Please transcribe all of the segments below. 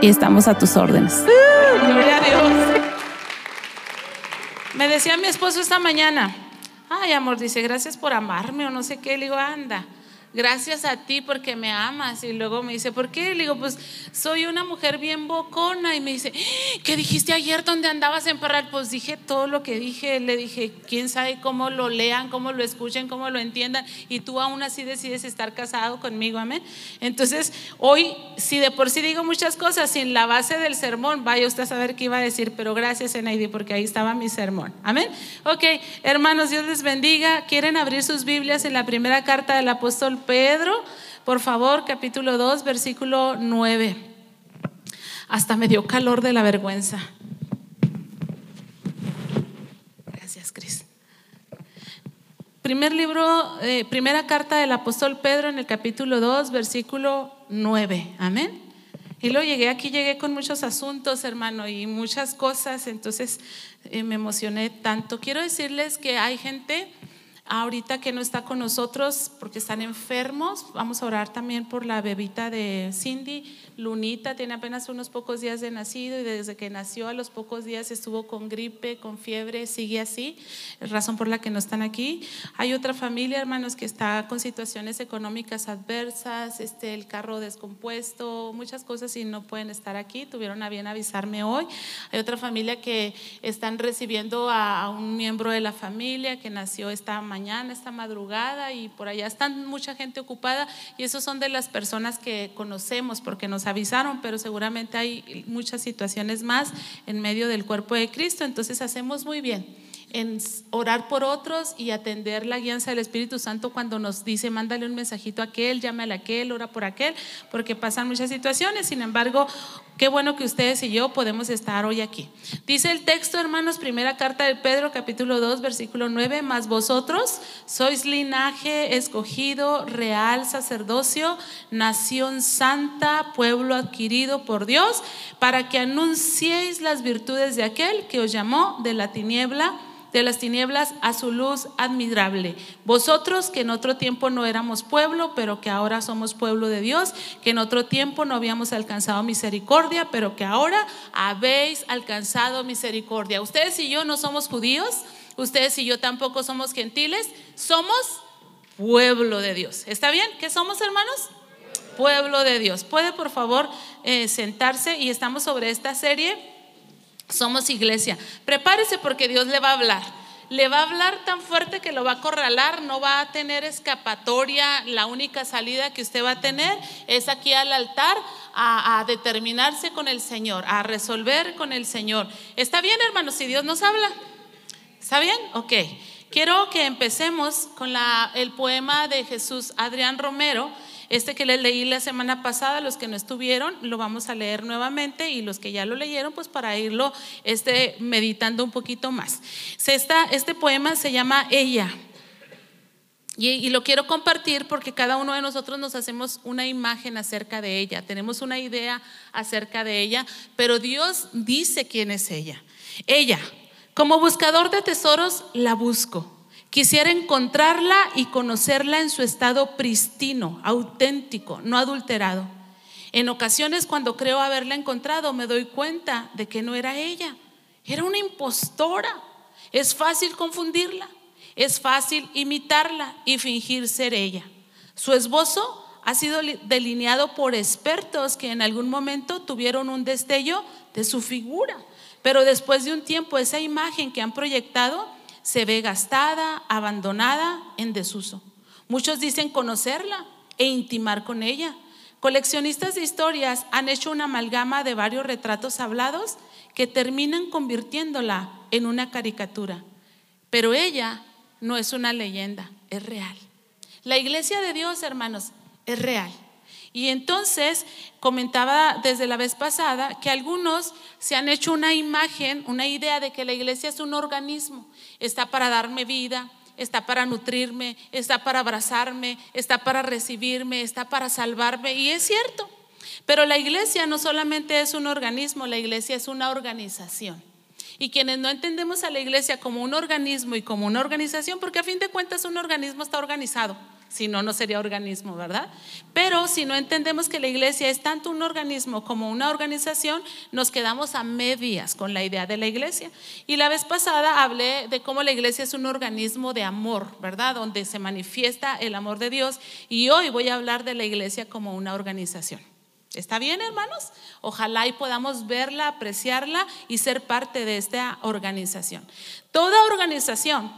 y estamos a tus órdenes. Gloria a Dios. Me decía mi esposo esta mañana, ay amor, dice, gracias por amarme o no sé qué, le digo, anda gracias a ti porque me amas. Y luego me dice, ¿por qué? Le digo, pues soy una mujer bien bocona. Y me dice, ¿qué dijiste ayer donde andabas en Parral? Pues dije todo lo que dije. Le dije, quién sabe cómo lo lean, cómo lo escuchen, cómo lo entiendan. Y tú aún así decides estar casado conmigo, amén. Entonces, hoy, si de por sí digo muchas cosas sin la base del sermón, vaya usted a saber qué iba a decir, pero gracias, Enaidi, porque ahí estaba mi sermón. Amén. Ok, hermanos, Dios les bendiga. ¿Quieren abrir sus Biblias en la primera carta del apóstol Pedro, por favor, capítulo 2, versículo 9. Hasta me dio calor de la vergüenza. Gracias, Cris. Primer libro, eh, primera carta del apóstol Pedro en el capítulo 2, versículo 9. Amén. Y luego llegué aquí, llegué con muchos asuntos, hermano, y muchas cosas, entonces eh, me emocioné tanto. Quiero decirles que hay gente ahorita que no está con nosotros porque están enfermos. Vamos a orar también por la bebita de Cindy. Lunita tiene apenas unos pocos días de nacido y desde que nació a los pocos días estuvo con gripe, con fiebre, sigue así, razón por la que no están aquí. Hay otra familia, hermanos, que está con situaciones económicas adversas, este, el carro descompuesto, muchas cosas y no pueden estar aquí, tuvieron a bien avisarme hoy. Hay otra familia que están recibiendo a, un miembro de la familia que nació esta mañana, esta madrugada y por allá están mucha gente ocupada y esos son de las personas que conocemos porque nos avisaron, pero seguramente hay muchas situaciones más en medio del cuerpo de Cristo, entonces hacemos muy bien en orar por otros y atender la guianza del Espíritu Santo cuando nos dice, mándale un mensajito a aquel, llámale a aquel, ora por aquel, porque pasan muchas situaciones. Sin embargo, qué bueno que ustedes y yo podemos estar hoy aquí. Dice el texto, hermanos, primera carta de Pedro, capítulo 2, versículo 9, más vosotros sois linaje escogido, real sacerdocio, nación santa, pueblo adquirido por Dios, para que anunciéis las virtudes de aquel que os llamó de la tiniebla de las tinieblas a su luz admirable. Vosotros que en otro tiempo no éramos pueblo, pero que ahora somos pueblo de Dios, que en otro tiempo no habíamos alcanzado misericordia, pero que ahora habéis alcanzado misericordia. Ustedes y yo no somos judíos, ustedes y yo tampoco somos gentiles, somos pueblo de Dios. ¿Está bien? ¿Qué somos hermanos? Pueblo de Dios. ¿Puede por favor eh, sentarse? Y estamos sobre esta serie somos iglesia. Prepárese porque Dios le va a hablar. Le va a hablar tan fuerte que lo va a acorralar, no va a tener escapatoria. La única salida que usted va a tener es aquí al altar a, determinarse con el Señor, a resolver con el Señor. ¿Está bien, hermanos? Si Dios nos habla. ¿Está bien? Ok. Quiero que empecemos con la, el poema de Jesús Adrián Romero este que les leí la semana pasada, los que no estuvieron, lo vamos a leer nuevamente y los que ya lo leyeron, pues para irlo este, meditando un poquito más. este poema se llama Ella. Y, y, lo quiero compartir porque cada uno de nosotros nos hacemos una imagen acerca de ella, tenemos una idea acerca de ella, pero Dios dice quién es ella. Ella, como buscador de tesoros, la busco Quisiera encontrarla y conocerla en su estado pristino, auténtico, no adulterado. En ocasiones cuando creo haberla encontrado me doy cuenta de que no era ella, era una impostora. Es fácil confundirla, es fácil imitarla y fingir ser ella. Su esbozo ha sido delineado por expertos que en algún momento tuvieron un destello de su figura, pero después de un tiempo esa imagen que han proyectado se ve gastada, abandonada, en desuso. Muchos dicen conocerla e intimar con ella, Coleccionistas de historias han hecho una amalgama de varios retratos hablados que terminan convirtiéndola en una caricatura. Pero ella no es una leyenda, es real. La iglesia de Dios, hermanos, es real. Y entonces comentaba desde la vez pasada que algunos se han hecho una imagen, una idea de que la iglesia es un organismo, está para darme vida, está para nutrirme, está para abrazarme, está para recibirme, está para salvarme. Y es cierto. Pero la iglesia no solamente es un organismo, la iglesia es una organización. Y quienes no entendemos a la iglesia como un organismo y como una organización, porque a fin de cuentas un organismo está organizado si no, no sería organismo, ¿verdad? Pero si no entendemos que la iglesia es tanto un organismo como una organización, nos quedamos a medias con la idea de la iglesia. Y la vez pasada hablé de cómo la iglesia es un organismo de amor, ¿verdad? Donde se manifiesta el amor de Dios. Y hoy voy a hablar de la iglesia como una organización. ¿Está bien, hermanos? Ojalá y podamos verla, apreciarla y ser parte de esta organización. Toda organización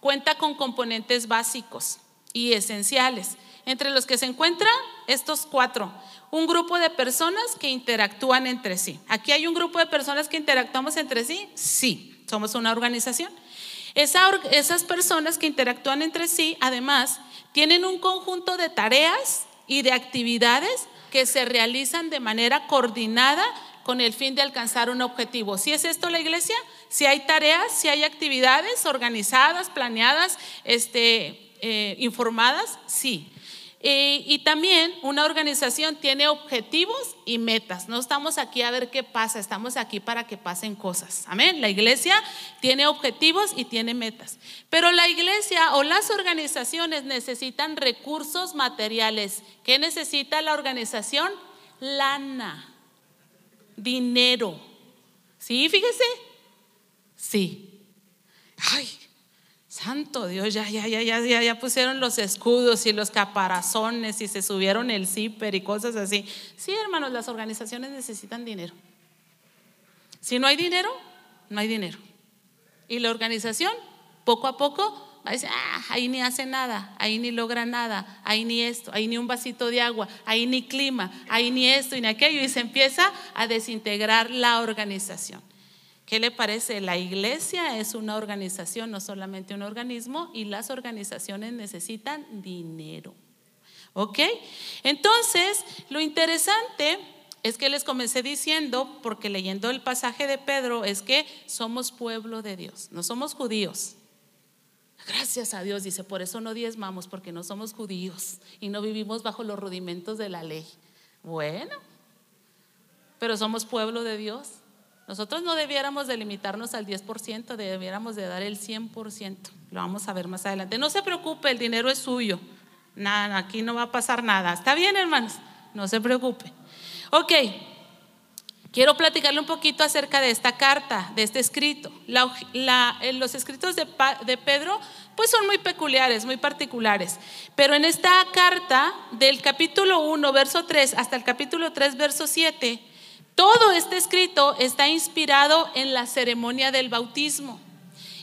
cuenta con componentes básicos y esenciales, entre los que se encuentran estos cuatro. Un grupo de personas que interactúan entre sí. ¿Aquí hay un grupo de personas que interactuamos entre sí? Sí, somos una organización. esas personas que interactúan entre sí, además, tienen un conjunto de tareas y de actividades que se realizan de manera coordinada con el fin de alcanzar un objetivo. ¿Si es esto la iglesia? Si hay tareas, si hay actividades organizadas, planeadas, este, eh, informadas? Sí. Eh, y también una organización tiene objetivos y metas. No estamos aquí a ver qué pasa, estamos aquí para que pasen cosas. Amén. La iglesia tiene objetivos y tiene metas. Pero la iglesia o las organizaciones necesitan recursos materiales. ¿Qué necesita la organización? Lana, dinero. ¿Sí? Fíjese. Sí. Ay, Santo Dios, ya, ya, ya, ya, ya, pusieron los escudos y los caparazones y se subieron el zipper y cosas así. Sí, hermanos, las organizaciones necesitan dinero. Si no hay dinero, no hay dinero. Y la organización, poco a poco, va a decir, ah, ahí ni hace nada, ahí ni logra nada, ahí ni esto, ahí ni un vasito de agua, ahí ni clima, ahí ni esto y ni aquello. Y se empieza a desintegrar la organización. ¿Qué le parece? La iglesia es una organización, no solamente un organismo, y las organizaciones necesitan dinero. ¿Ok? Entonces, lo interesante es que les comencé diciendo, porque leyendo el pasaje de Pedro, es que somos pueblo de Dios, no somos judíos. Gracias a Dios, dice, por eso no diezmamos, porque no somos judíos y no vivimos bajo los rudimentos de la ley. Bueno, pero somos pueblo de Dios. Nosotros no debiéramos de limitarnos al 10%, debiéramos de dar el 100%. Lo vamos a ver más adelante. No se preocupe, el dinero es suyo. Aquí no va a pasar nada. ¿Está bien, hermanos? No se preocupe. Ok, quiero platicarle un poquito acerca de esta carta, de este escrito. los escritos de Pedro pues son muy peculiares, muy particulares. Pero en esta carta, del capítulo 1, verso 3, hasta el capítulo 3, verso 7, todo este escrito está inspirado en la ceremonia del bautismo.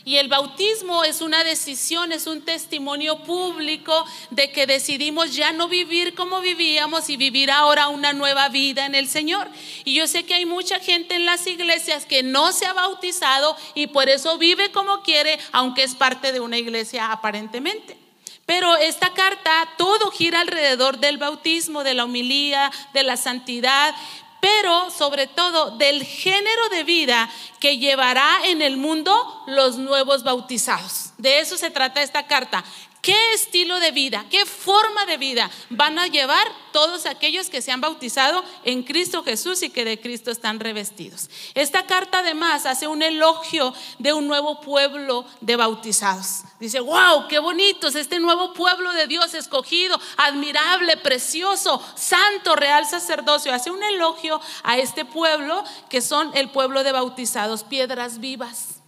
Y el bautismo es una decisión, es un testimonio público de que decidimos ya no vivir como vivíamos y vivir ahora una nueva vida en el Señor. Y yo sé que hay mucha gente en las iglesias que no se ha bautizado y por eso vive como quiere, aunque es parte de una iglesia aparentemente. Pero esta carta, todo gira alrededor del bautismo, de la humilía, de la santidad, pero sobre todo del género de vida que llevará en el mundo los nuevos bautizados. De eso se trata esta carta. ¿Qué estilo de vida, qué forma de vida van a llevar todos aquellos que se han bautizado en Cristo Jesús y que de Cristo están revestidos? Esta carta además hace un elogio de un nuevo pueblo de bautizados. Dice, wow, qué bonito es este nuevo pueblo de Dios escogido, admirable, precioso, santo, real sacerdocio. Hace un elogio a este pueblo que son el pueblo de bautizados, piedras vivas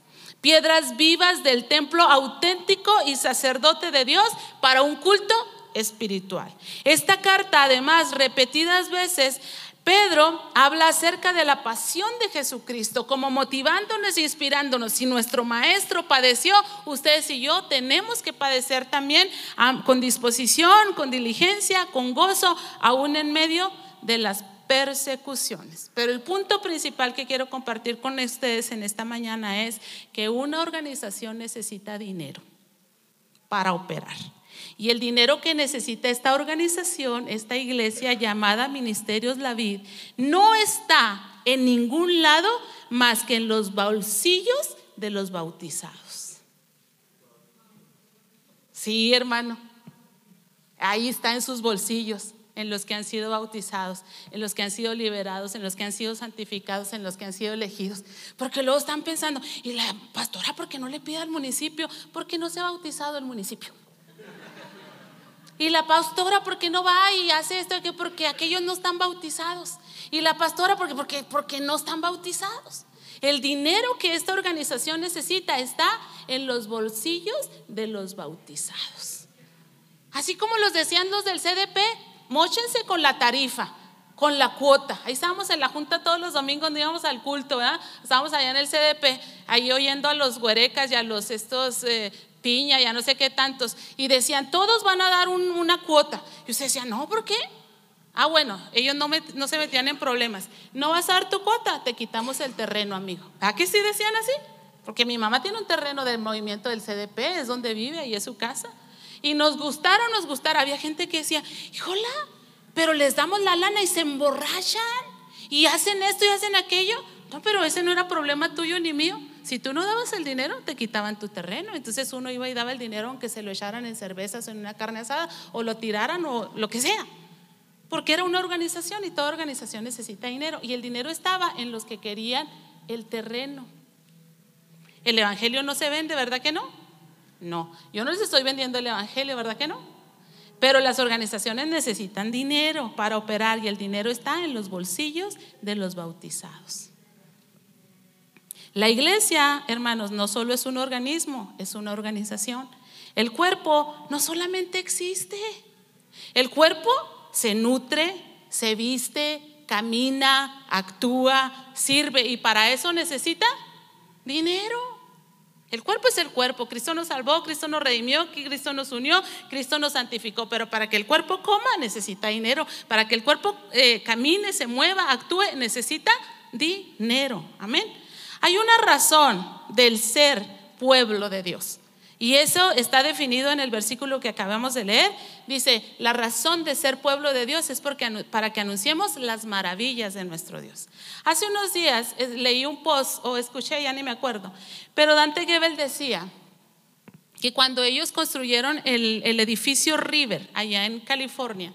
piedras vivas del templo auténtico y sacerdote de Dios para un culto espiritual. Esta carta, además, repetidas veces, Pedro habla acerca de la pasión de Jesucristo, como motivándonos e inspirándonos. Si nuestro maestro padeció, ustedes y yo tenemos que padecer también con disposición, con diligencia, con gozo, aún en medio de las persecuciones. Pero el punto principal que quiero compartir con ustedes en esta mañana es que una organización necesita dinero para operar. Y el dinero que necesita esta organización, esta iglesia llamada Ministerios La Vid, no está en ningún lado más que en los bolsillos de los bautizados. Sí, hermano. Ahí está en sus bolsillos en los que han sido bautizados, en los que han sido liberados, en los que han sido santificados, en los que han sido elegidos. Porque luego están pensando, ¿y la pastora por qué no le pide al municipio? ¿Por qué no se ha bautizado el municipio? Y la pastora, ¿por qué no va y hace esto? Porque aquellos no están bautizados. Y la pastora, ¿por qué? Porque, porque no están bautizados. El dinero que esta organización necesita está en los bolsillos de los bautizados. Así como los decían los del CDP, Móchense con la tarifa, con la cuota. Ahí estábamos en la junta todos los domingos cuando íbamos al culto, ¿verdad? Estábamos allá en el CDP, ahí oyendo a los güerecas y a los estos eh, piña, ya no sé qué tantos. Y decían, todos van a dar una cuota. Y usted decía, no, ¿por qué? Ah, bueno, ellos no, no se metían en problemas. No vas a dar tu cuota, te quitamos el terreno, amigo. ¿A qué sí decían así? Porque mi mamá tiene un terreno del movimiento del CDP, es donde vive y es su casa. Y nos gustara o nos gustara. Había gente que decía, híjola, pero les damos la lana y se emborrachan y hacen esto y hacen aquello. No, pero ese no era problema tuyo ni mío. Si tú no dabas el dinero, te quitaban tu terreno. Entonces uno iba y daba el dinero aunque se lo echaran en cervezas o en una carne asada o lo tiraran o lo que sea. Porque era una organización y toda organización necesita dinero. Y el dinero estaba en los que querían el terreno. El Evangelio no se vende, ¿verdad que no? No, yo no les estoy vendiendo el Evangelio, ¿verdad que no? Pero las organizaciones necesitan dinero para operar y el dinero está en los bolsillos de los bautizados. La iglesia, hermanos, no solo es un organismo, es una organización. El cuerpo no solamente existe, el cuerpo se nutre, se viste, camina, actúa, sirve y para eso necesita dinero. El cuerpo es el cuerpo. Cristo nos salvó, Cristo nos redimió, Cristo nos unió, Cristo nos santificó. Pero para que el cuerpo coma necesita dinero. Para que el cuerpo eh, camine, se mueva, actúe, necesita dinero. Amén. Hay una razón del ser pueblo de Dios. Y eso está definido en el versículo que acabamos de leer. Dice, la razón de ser pueblo de Dios es porque, para que anunciemos las maravillas de nuestro Dios. Hace unos días eh, leí un post o escuché, ya ni me acuerdo, pero Dante Gebel decía que cuando ellos construyeron el, el edificio River allá en California,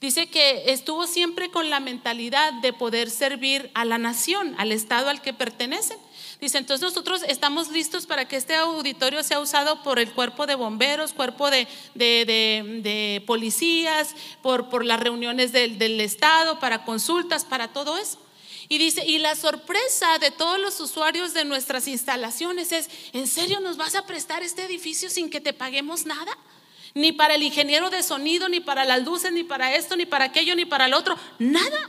dice que estuvo siempre con la mentalidad de poder servir a la nación, al estado al que pertenecen. Dice, entonces nosotros estamos listos para que este auditorio sea usado por el cuerpo de bomberos, cuerpo de, policías, por, por, las reuniones del, del Estado, para consultas, para todo eso. Y dice, y la sorpresa de todos los usuarios de nuestras instalaciones es, ¿en serio nos vas a prestar este edificio sin que te paguemos nada? Ni para el ingeniero de sonido, ni para las luces, ni para esto, ni para aquello, ni para el otro, nada.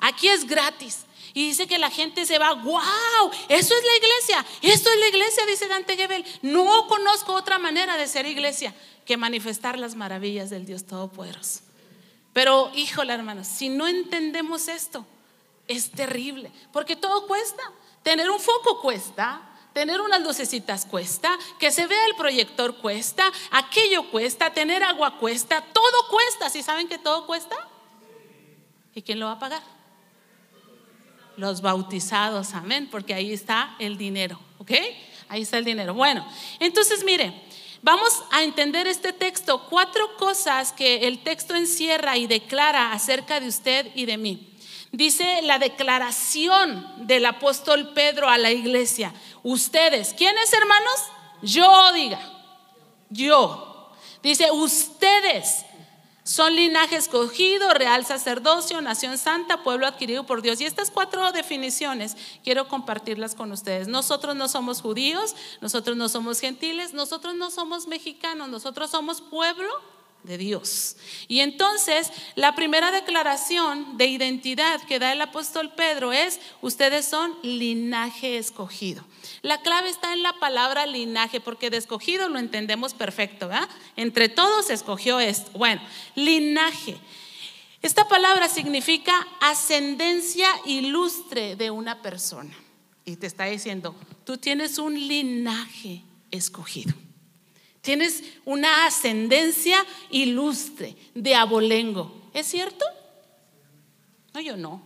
Aquí es gratis. Y dice que la gente se va, wow, eso es la iglesia, esto es la iglesia, dice Dante Gebel. No conozco otra manera de ser iglesia que manifestar las maravillas del Dios Todopoderoso. Pero, híjole, hermanos, si no entendemos esto, es terrible, porque todo cuesta. Tener un foco cuesta, tener unas lucecitas cuesta, que se vea el proyector cuesta, aquello cuesta, tener agua cuesta, todo cuesta. ¿Sí saben que todo cuesta? ¿Y quién lo va a pagar? Los bautizados, amén, porque ahí está el dinero, ¿ok? Ahí está el dinero. Bueno, entonces mire, Vamos a entender este texto, cuatro cosas que el texto encierra y declara acerca de usted y de mí. Dice la declaración del apóstol Pedro a la iglesia. Ustedes, ¿quiénes hermanos? Yo diga, yo. Dice, ustedes son linaje escogido, real sacerdocio, nación santa, pueblo adquirido por Dios. Y estas cuatro definiciones quiero compartirlas con ustedes. Nosotros no somos judíos, nosotros no somos gentiles, nosotros no somos mexicanos, nosotros somos pueblo de Dios. Y entonces la primera declaración de identidad que da el apóstol Pedro es, ustedes son linaje escogido. La clave está en la palabra linaje, porque de escogido lo entendemos perfecto, ¿verdad? Entre todos escogió esto. Bueno, linaje. Esta palabra significa ascendencia ilustre de una persona. Y te está diciendo, tú tienes un linaje escogido. Tienes una ascendencia ilustre de abolengo. ¿Es cierto? No, yo no.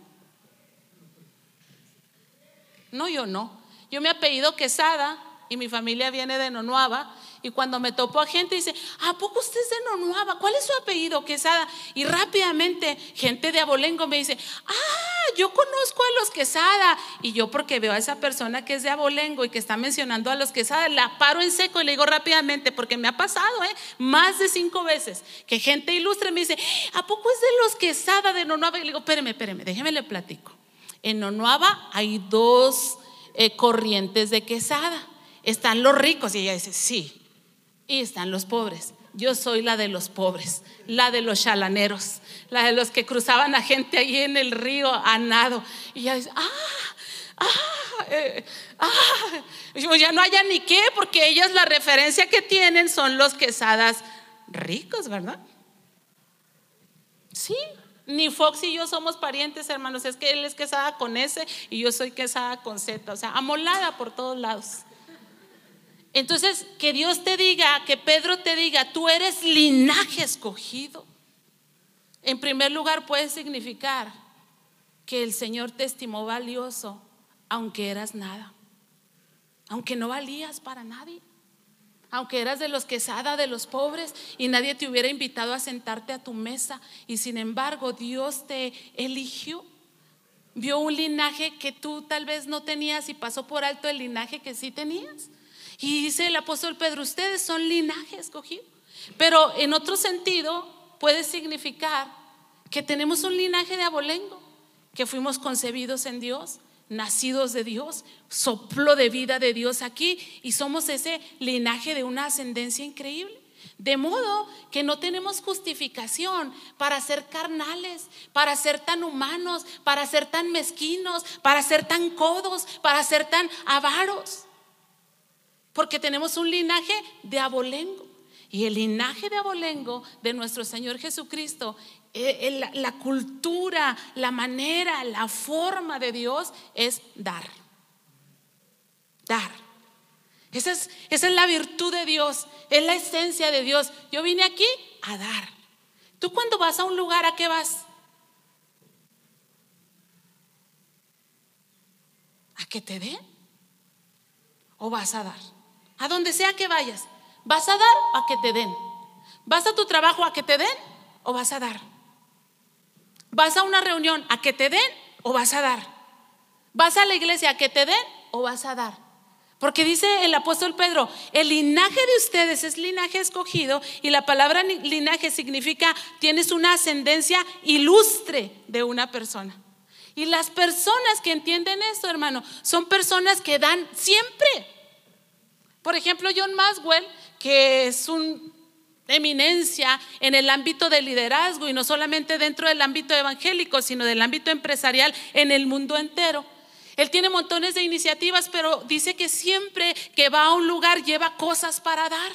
No, yo no. Yo me apellido Quesada y mi familia viene de Nonuava. Y cuando me topo a gente dice, ¿a poco usted es de Nonuava? ¿Cuál es su apellido, Quesada? Y rápidamente gente de Abolengo me dice, ah, yo conozco a los Quesada. Y yo porque veo a esa persona que es de Abolengo y que está mencionando a los Quesada, la paro en seco y le digo rápidamente, porque me ha pasado, ¿eh? Más de cinco veces, que gente ilustre me dice, ¿a poco es de los Quesada de Nonuava? Y le digo, espéreme, espéreme, déjeme le platico. En Nonuava hay dos eh, corrientes de quesada. Están los ricos y ella dice, sí. Y están los pobres. Yo soy la de los pobres, la de los chalaneros, la de los que cruzaban a gente ahí en el río a nado. Y ella dice, ah, ah, eh, ah. ya no haya ni qué, porque ellas la referencia que tienen son los quesadas ricos, ¿verdad? Sí, ni Fox y yo somos parientes, hermanos. Es que él es quesada con S y yo soy quesada con Z. O sea, amolada por todos lados. Entonces, que Dios te diga, que Pedro te diga, tú eres linaje escogido. En primer lugar, puede significar que el Señor te estimó valioso, aunque eras nada, aunque no valías para nadie aunque eras de los quesada, de los pobres, y nadie te hubiera invitado a sentarte a tu mesa, y sin embargo Dios te eligió. Vio un linaje que tú tal vez no tenías y pasó por alto el linaje que sí tenías. Y dice el apóstol Pedro, ustedes son linaje escogido. Pero en otro sentido puede significar que tenemos un linaje de abolengo, que fuimos concebidos en Dios, nacidos de Dios, soplo de vida de Dios aquí y somos ese linaje de una ascendencia increíble. De modo que no tenemos justificación para ser carnales, para ser tan humanos, para ser tan mezquinos, para ser tan codos, para ser tan avaros. Porque tenemos un linaje de abolengo. Y el linaje de abolengo de nuestro Señor Jesucristo eh, la, cultura, la manera, la forma de Dios es dar. Dar. Esa es, esa es la virtud de Dios, es la esencia de Dios. Yo vine aquí a dar. Tú cuando vas a un lugar, ¿a qué vas? ¿A que te den? ¿O vas a dar? A donde sea que vayas, ¿vas a dar o a que te den? ¿Vas a tu trabajo a que te den o vas a dar? ¿Vas a una reunión a que te den o vas a dar? ¿Vas a la iglesia a que te den o vas a dar? Porque dice el apóstol Pedro, el linaje de ustedes es linaje escogido y la palabra linaje significa tienes una ascendencia ilustre de una persona. Y las personas que entienden esto, hermano, son personas que dan siempre. Por ejemplo, John Maswell, que es un eminencia en el ámbito del liderazgo y no solamente dentro del ámbito evangélico, sino del ámbito empresarial en el mundo entero. Él tiene montones de iniciativas, pero dice que siempre que va a un lugar lleva cosas para dar.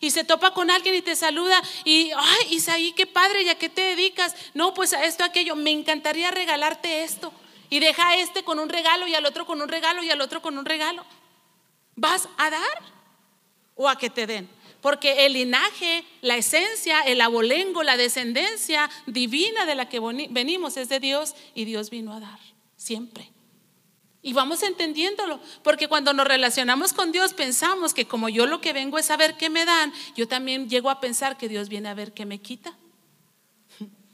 Y se topa con alguien y te saluda y, ay, Isaí, qué padre, ¿ya qué te dedicas? No, pues a esto, aquello, me encantaría regalarte esto. Y deja a este con un regalo y al otro con un regalo y al otro con un regalo. ¿Vas a dar o a que te den? Porque el linaje, la esencia, el abolengo, la descendencia divina de la que venimos es de Dios y Dios vino a dar, siempre. Y vamos entendiéndolo, porque cuando nos relacionamos con Dios pensamos que como yo lo que vengo es a ver qué me dan, yo también llego a pensar que Dios viene a ver qué me quita.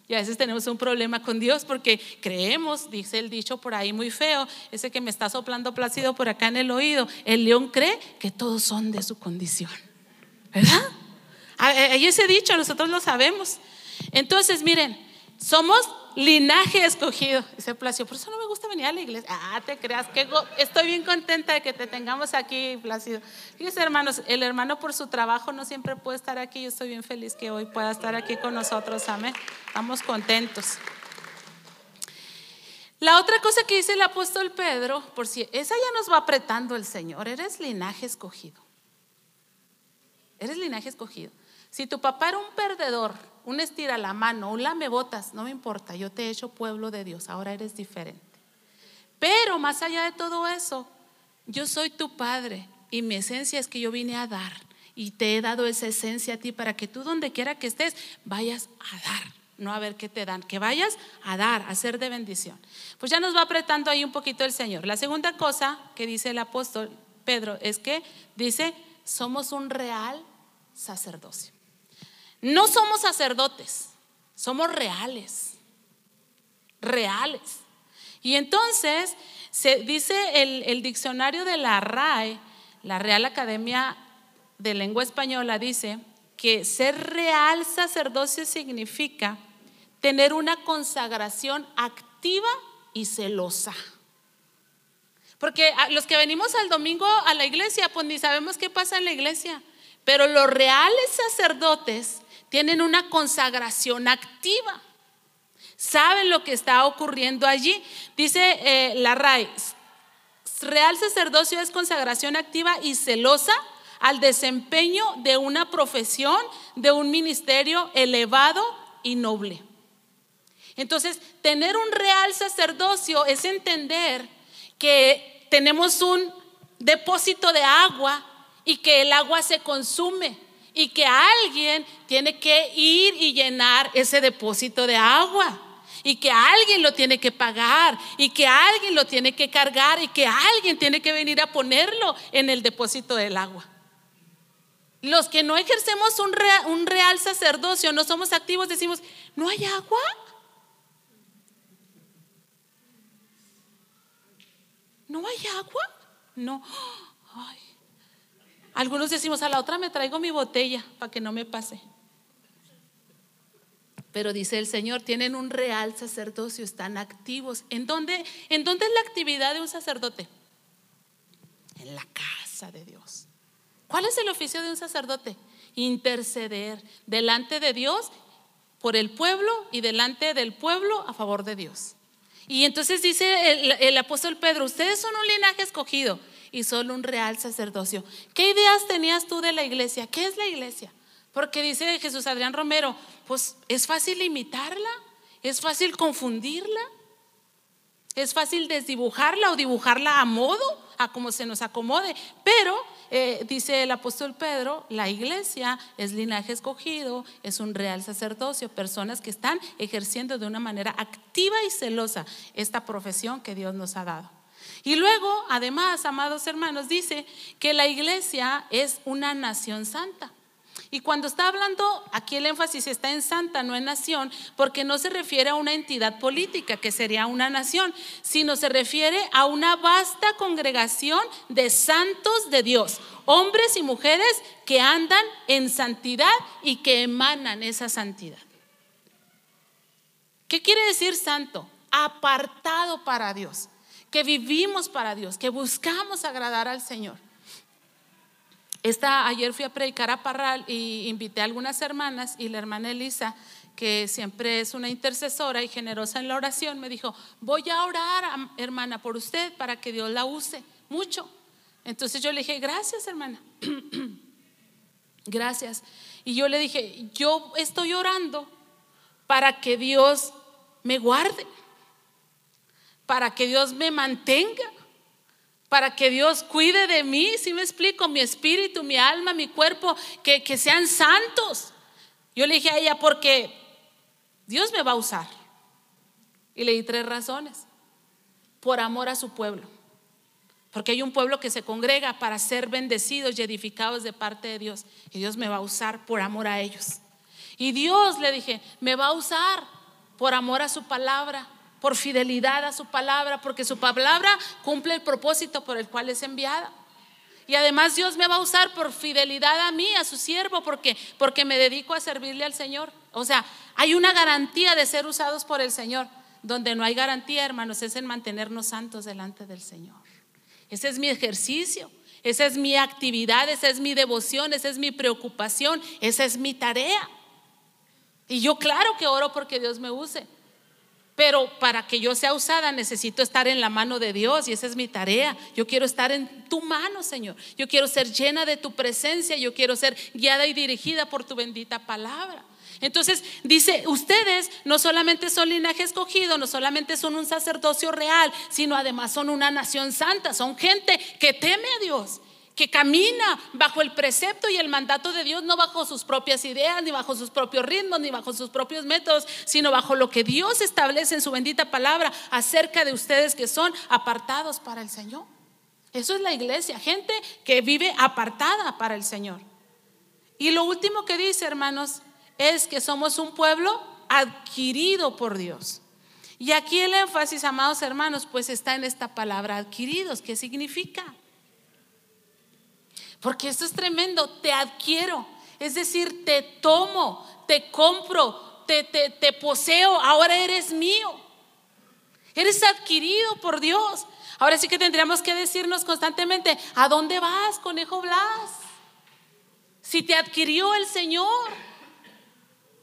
Y a veces tenemos un problema con Dios porque creemos, dice el dicho por ahí muy feo, ese que me está soplando plácido por acá en el oído, el león cree que todos son de su condición. ¿Verdad? Hay ese dicho, nosotros lo sabemos. Entonces, miren, somos linaje escogido. Dice Placio, por eso no me gusta venir a la iglesia. Ah, te creas que estoy bien contenta de que te tengamos aquí, Placido. Fíjense, hermanos, el hermano por su trabajo no siempre puede estar aquí. Yo estoy bien feliz que hoy pueda estar aquí con nosotros. Amén. Estamos contentos. La otra cosa que dice el apóstol Pedro, por si esa ya nos va apretando el Señor, eres linaje escogido. Eres linaje escogido. Si tu papá era un perdedor, un estira la mano, un lame botas, no me importa, yo te he hecho pueblo de Dios, ahora eres diferente. Pero más allá de todo eso, yo soy tu padre y mi esencia es que yo vine a dar y te he dado esa esencia a ti para que tú donde quiera que estés vayas a dar, no a ver qué te dan, que vayas a dar, a ser de bendición. Pues ya nos va apretando ahí un poquito el Señor. La segunda cosa que dice el apóstol Pedro es que dice, somos un real sacerdocio. No somos sacerdotes, somos reales, reales. Y entonces se dice el, el diccionario de la RAE, la Real Academia de Lengua Española, dice que ser real sacerdocio significa tener una consagración activa y celosa. Porque los que venimos al domingo a la iglesia, pues ni sabemos qué pasa en la iglesia. Pero los reales sacerdotes tienen una consagración activa. Saben lo que está ocurriendo allí. Dice eh, la RAI, real sacerdocio es consagración activa y celosa al desempeño de una profesión, de un ministerio elevado y noble. Entonces, tener un real sacerdocio es entender que tenemos un depósito de agua y que el agua se consume y que alguien tiene que ir y llenar ese depósito de agua. Y que alguien lo tiene que pagar, y que alguien lo tiene que cargar, y que alguien tiene que venir a ponerlo en el depósito del agua. Los que no ejercemos un real, sacerdocio, no somos activos, decimos, ¿no hay agua? ¿No hay agua? No. Algunos decimos, a la otra me traigo mi botella para que no me pase. Pero dice el Señor, tienen un real sacerdocio, están activos. ¿En dónde, ¿En dónde es la actividad de un sacerdote? En la casa de Dios. ¿Cuál es el oficio de un sacerdote? Interceder delante de Dios por el pueblo y delante del pueblo a favor de Dios. Y entonces dice el, el apóstol Pedro, ustedes son un linaje escogido y solo un real sacerdocio. ¿Qué ideas tenías tú de la iglesia? ¿Qué es la iglesia? Porque dice Jesús Adrián Romero, pues es fácil imitarla, es fácil confundirla, es fácil desdibujarla o dibujarla a modo, a como se nos acomode. Pero, eh, dice el apóstol Pedro, la iglesia es linaje escogido, es un real sacerdocio, personas que están ejerciendo de una manera activa y celosa esta profesión que Dios nos ha dado. Y luego, además, amados hermanos, dice que la iglesia es una nación santa. Y cuando está hablando, aquí el énfasis está en santa, no en nación, porque no se refiere a una entidad política, que sería una nación, sino se refiere a una vasta congregación de santos de Dios, hombres y mujeres que andan en santidad y que emanan esa santidad. ¿Qué quiere decir santo? Apartado para Dios que vivimos para Dios, que buscamos agradar al Señor. Esta, ayer fui a predicar a Parral y invité a algunas hermanas y la hermana Elisa, que siempre es una intercesora y generosa en la oración, me dijo, voy a orar, hermana, por usted para que Dios la use mucho. Entonces yo le dije, gracias, hermana. gracias. Y yo le dije, yo estoy orando para que Dios me guarde para que Dios me mantenga, para que Dios cuide de mí, si me explico, mi espíritu, mi alma, mi cuerpo, que, que sean santos. Yo le dije a ella, porque Dios me va a usar. Y le di tres razones. Por amor a su pueblo. Porque hay un pueblo que se congrega para ser bendecidos y edificados de parte de Dios. Y Dios me va a usar por amor a ellos. Y Dios, le dije, me va a usar por amor a su palabra, por fidelidad a su palabra, porque su palabra cumple el propósito por el cual es enviada. Y además Dios me va a usar por fidelidad a mí, a su siervo, porque, porque me dedico a servirle al Señor. O sea, hay una garantía de ser usados por el Señor. Donde no hay garantía, hermanos, es en mantenernos santos delante del Señor. Ese es mi ejercicio, esa es mi actividad, esa es mi devoción, esa es mi preocupación, esa es mi tarea. Y yo claro que oro porque Dios me use. Pero para que yo sea usada necesito estar en la mano de Dios y esa es mi tarea. Yo quiero estar en tu mano, Señor. Yo quiero ser llena de tu presencia. Yo quiero ser guiada y dirigida por tu bendita palabra. Entonces dice, ustedes no solamente son linaje escogido, no solamente son un sacerdocio real, sino además son una nación santa, son gente que teme a Dios, que camina bajo el precepto y el mandato de Dios, no bajo sus propias ideas, ni bajo sus propios ritmos, ni bajo sus propios métodos, sino bajo lo que Dios establece en su bendita palabra acerca de ustedes que son apartados para el Señor. Eso es la iglesia, gente que vive apartada para el Señor. Y lo último que dice, hermanos, es que somos un pueblo adquirido por Dios. Y aquí el énfasis, amados hermanos, pues está en esta palabra adquiridos. ¿Qué significa? Porque esto es tremendo, te adquiero, es decir, te tomo, te compro, te, te, te poseo, ahora eres mío. Eres adquirido por Dios. Ahora sí que tendríamos que decirnos constantemente, ¿a dónde vas, conejo Blas? Si te adquirió el Señor.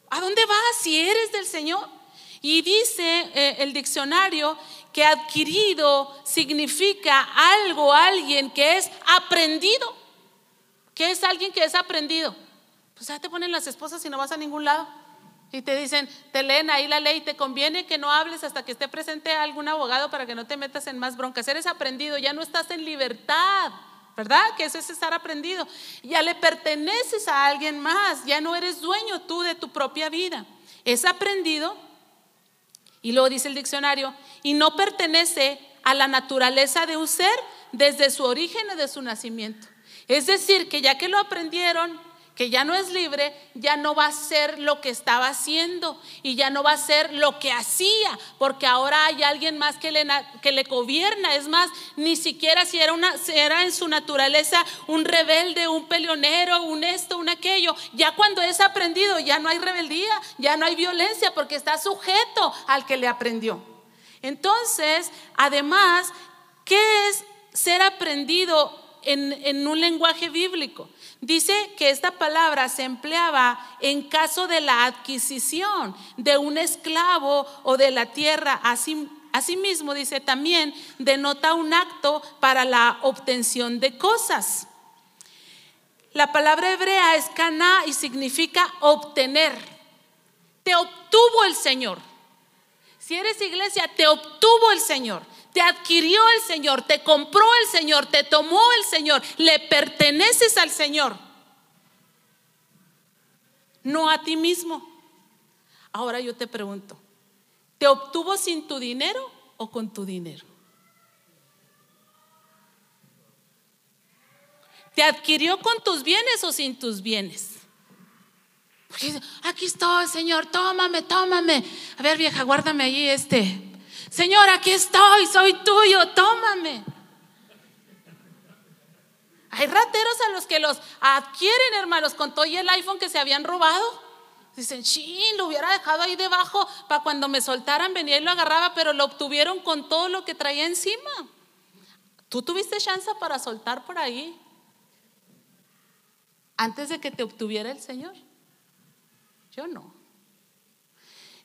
¿A dónde vas si eres del Señor? Y dice eh, el diccionario que adquirido significa algo, alguien que es aprendido. ¿Qué es alguien que es aprendido? Pues ya te ponen las esposas y no vas a ningún lado. Y te dicen, te leen ahí la ley, te conviene que no hables hasta que esté presente algún abogado para que no te metas en más broncas. Eres aprendido, ya no estás en libertad. ¿verdad? Que eso es estar aprendido. Ya le perteneces a alguien más, ya no eres dueño tú de tu propia vida. Es aprendido, y luego dice el diccionario, y no pertenece a la naturaleza de un ser desde su origen o de su nacimiento. Es decir, que ya que lo aprendieron, que ya no es libre, ya no va a ser lo que estaba haciendo y ya no va a ser lo que hacía, porque ahora hay alguien más que le, que le gobierna. Es más, ni siquiera si era, una, era en su naturaleza un rebelde, un peleonero, un esto, un aquello, ya cuando es aprendido ya no hay rebeldía, ya no hay violencia, porque está sujeto al que le aprendió. Entonces, además, ¿qué es ser aprendido en, un lenguaje bíblico. Dice que esta palabra se empleaba en caso de la adquisición de un esclavo o de la tierra. Así, asimismo, dice también, denota un acto para la obtención de cosas. La palabra hebrea es caná y significa obtener. Te obtuvo el Señor. Si eres iglesia, te obtuvo el Señor. Te adquirió el Señor, te compró el Señor, te tomó el Señor, le perteneces al Señor, no a ti mismo. Ahora yo te pregunto, ¿te obtuvo sin tu dinero o con tu dinero? ¿Te adquirió con tus bienes o sin tus bienes? aquí estoy, Señor, tómame, tómame. A ver, vieja, guárdame ahí este Señor, aquí estoy, soy tuyo, tómame. Hay rateros a los que los adquieren, hermanos, con todo y el iPhone que se habían robado. Dicen, sí, lo hubiera dejado ahí debajo para cuando me soltaran, venía y lo agarraba, pero lo obtuvieron con todo lo que traía encima. ¿Tú tuviste chance para soltar por ahí antes de que te obtuviera el Señor? Yo no.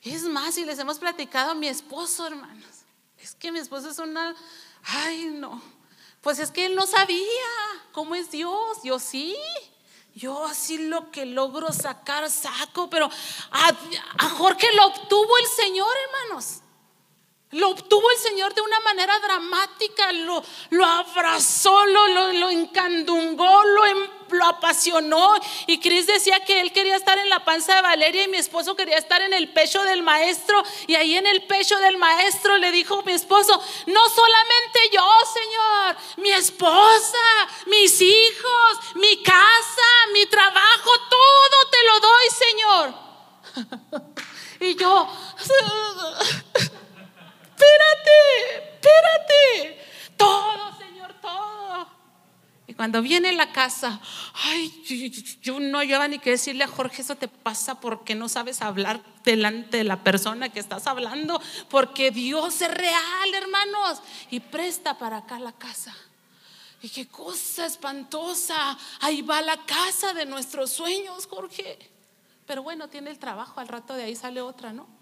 Es más, si les hemos platicado a mi esposo, hermanos, es que mi esposo es una, ay no, pues es que él no sabía cómo es Dios, yo sí. Yo así lo que logro sacar, saco, pero a, Jorge lo obtuvo el Señor, hermanos. Lo obtuvo el Señor de una manera dramática, lo, lo abrazó, lo, lo, encandungó, lo, em, lo apasionó. Y Cris decía que él quería estar en la panza de Valeria y mi esposo quería estar en el pecho del maestro. Y ahí en el pecho del maestro le dijo mi esposo, no solamente yo, Señor, mi esposa, mis hijos, mi casa, mi trabajo, todo te lo doy, Señor. y yo espérate, espérate. Todo, Señor, todo. Y cuando viene la casa, ay, yo, no lleva ni que decirle a Jorge, eso te pasa porque no sabes hablar delante de la persona que estás hablando, porque Dios es real, hermanos, y presta para acá la casa. Y qué cosa espantosa. Ahí va la casa de nuestros sueños, Jorge. Pero bueno, tiene el trabajo, al rato de ahí sale otra, ¿no?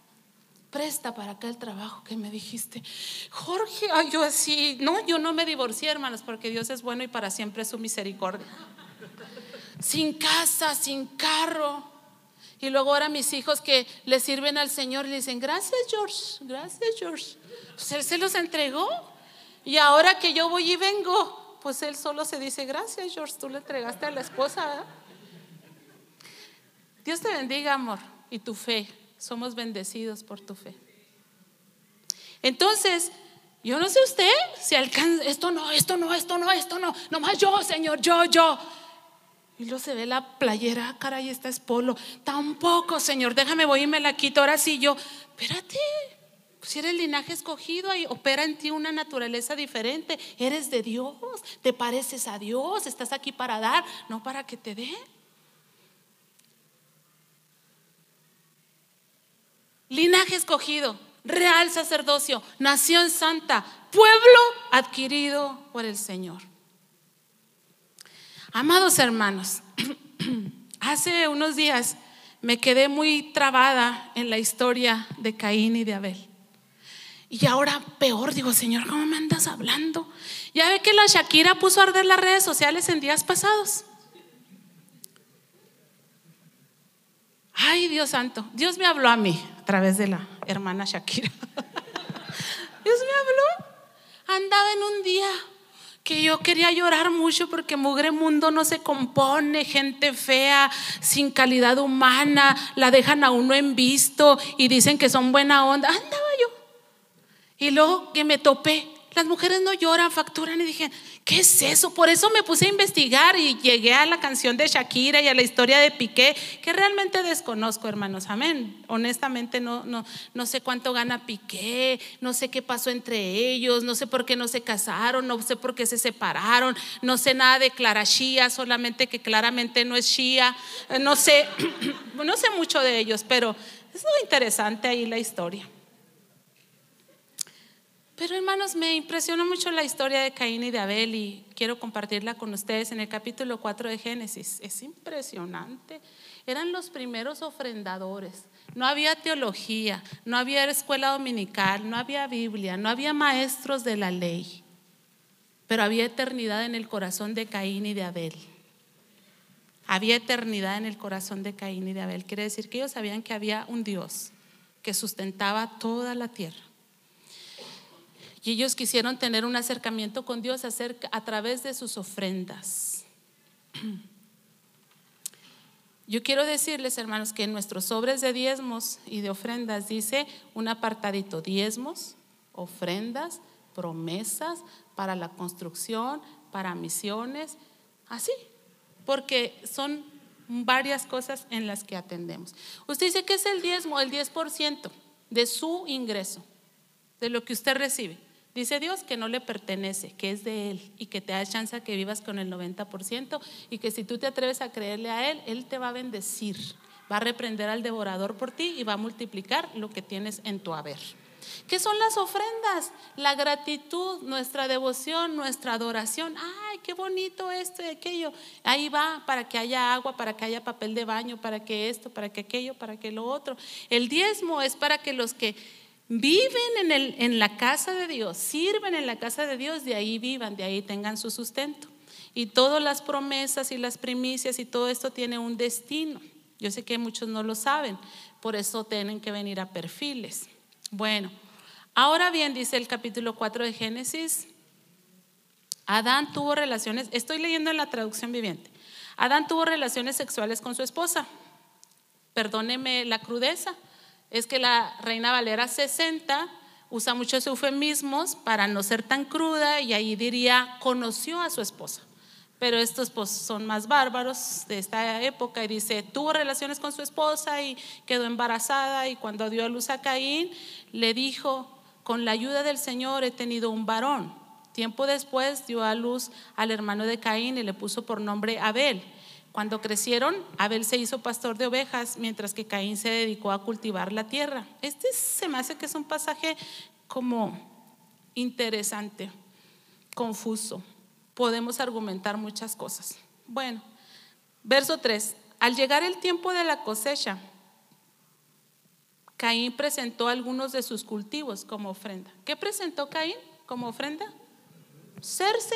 Presta para acá el trabajo que me dijiste. Jorge, ay, yo así, no, yo no me divorcié, hermanos, porque Dios es bueno y para siempre es su misericordia. Sin casa, sin carro. Y luego ahora mis hijos que le sirven al Señor le dicen, gracias George, gracias George. Pues él se los entregó. Y ahora que yo voy y vengo, pues él solo se dice, gracias George, tú le entregaste a la esposa. Dios te bendiga, amor, y tu fe somos bendecidos por tu fe. Entonces, yo no sé usted si alcanza, esto no, esto no, esto no, esto no, nomás yo, Señor, yo, yo. Y luego se ve la playera, caray, esta es polo. Tampoco, Señor, déjame, voy y me la quito. Ahora sí yo, espérate, si eres linaje escogido, ahí opera en ti una naturaleza diferente. Eres de Dios, te pareces a Dios, estás aquí para dar, no para que te den. Linaje escogido, real sacerdocio, nación santa, pueblo adquirido por el Señor. Amados hermanos, hace unos días me quedé muy trabada en la historia de Caín y de Abel. Y ahora peor, digo, Señor, ¿cómo me andas hablando? Ya ve que la Shakira puso a arder las redes sociales en días pasados. Ay, Dios santo, Dios me habló a mí través de la hermana Shakira. Dios me habló. Andaba en un día que yo quería llorar mucho porque mugre mundo no se compone, gente fea, sin calidad humana, la dejan a uno en visto y dicen que son buena onda. Andaba yo. Y luego que me topé las mujeres no lloran, facturan y dije, ¿qué es eso? Por eso me puse a investigar y llegué a la canción de Shakira y a la historia de Piqué, que realmente desconozco, hermanos, amén. Honestamente no, no, no sé cuánto gana Piqué, no sé qué pasó entre ellos, no sé por qué no se casaron, no sé por qué se separaron, no sé nada de Clara Shia, solamente que claramente no es Shia, eh, no sé, no sé mucho de ellos, pero es muy interesante ahí la historia. Pero hermanos, me impresionó mucho la historia de Caín y de Abel y quiero compartirla con ustedes en el capítulo 4 de Génesis. Es impresionante. Eran los primeros ofrendadores. No había teología, no había escuela dominical, no había Biblia, no había maestros de la ley. Pero había eternidad en el corazón de Caín y de Abel. Había eternidad en el corazón de Caín y de Abel. Quiere decir que ellos sabían que había un Dios que sustentaba toda la tierra y ellos quisieron tener un acercamiento con Dios a través de sus ofrendas. Yo quiero decirles, hermanos, que en nuestros sobres de diezmos y de ofrendas dice un apartadito, diezmos, ofrendas, promesas para la construcción, para misiones, así, porque son varias cosas en las que atendemos. Usted dice, ¿qué es el diezmo? El 10% de su ingreso, de lo que usted recibe. Dice Dios que no le pertenece, que es de Él y que te da chance a que vivas con el 90% y que si tú te atreves a creerle a Él, Él te va a bendecir, va a reprender al devorador por ti y va a multiplicar lo que tienes en tu haber. ¿Qué son las ofrendas? La gratitud, nuestra devoción, nuestra adoración. Ay, qué bonito esto y aquello. Ahí va para que haya agua, para que haya papel de baño, para que esto, para que aquello, para que lo otro. El diezmo es para que los que viven en, el, en la casa de Dios, sirven en la casa de Dios, de ahí vivan, de ahí tengan su sustento. Y todas las promesas y las primicias y todo esto tiene un destino. Yo sé que muchos no lo saben, por eso tienen que venir a perfiles. Bueno, Ahora bien, dice el capítulo 4 de Génesis, Adán tuvo relaciones, estoy leyendo en la traducción viviente, Adán tuvo relaciones sexuales con su esposa. Perdóneme la crudeza, es que la Reina Valera 60 usa muchos eufemismos para no ser tan cruda y ahí diría conoció a su esposa. Pero estos pues, son más bárbaros de esta época y dice, tuvo relaciones con su esposa y quedó embarazada y cuando dio a luz a Caín le dijo, con la ayuda del Señor he tenido un varón. Tiempo después dio a luz al hermano de Caín y le puso por nombre Abel. Cuando crecieron, Abel se hizo pastor de ovejas, mientras que Caín se dedicó a cultivar la tierra. Este se me hace que es un pasaje como interesante, confuso. Podemos argumentar muchas cosas. Bueno, verso 3. Al llegar el tiempo de la cosecha, Caín presentó algunos de sus cultivos como ofrenda. ¿Qué presentó Caín como ofrenda? Cerce.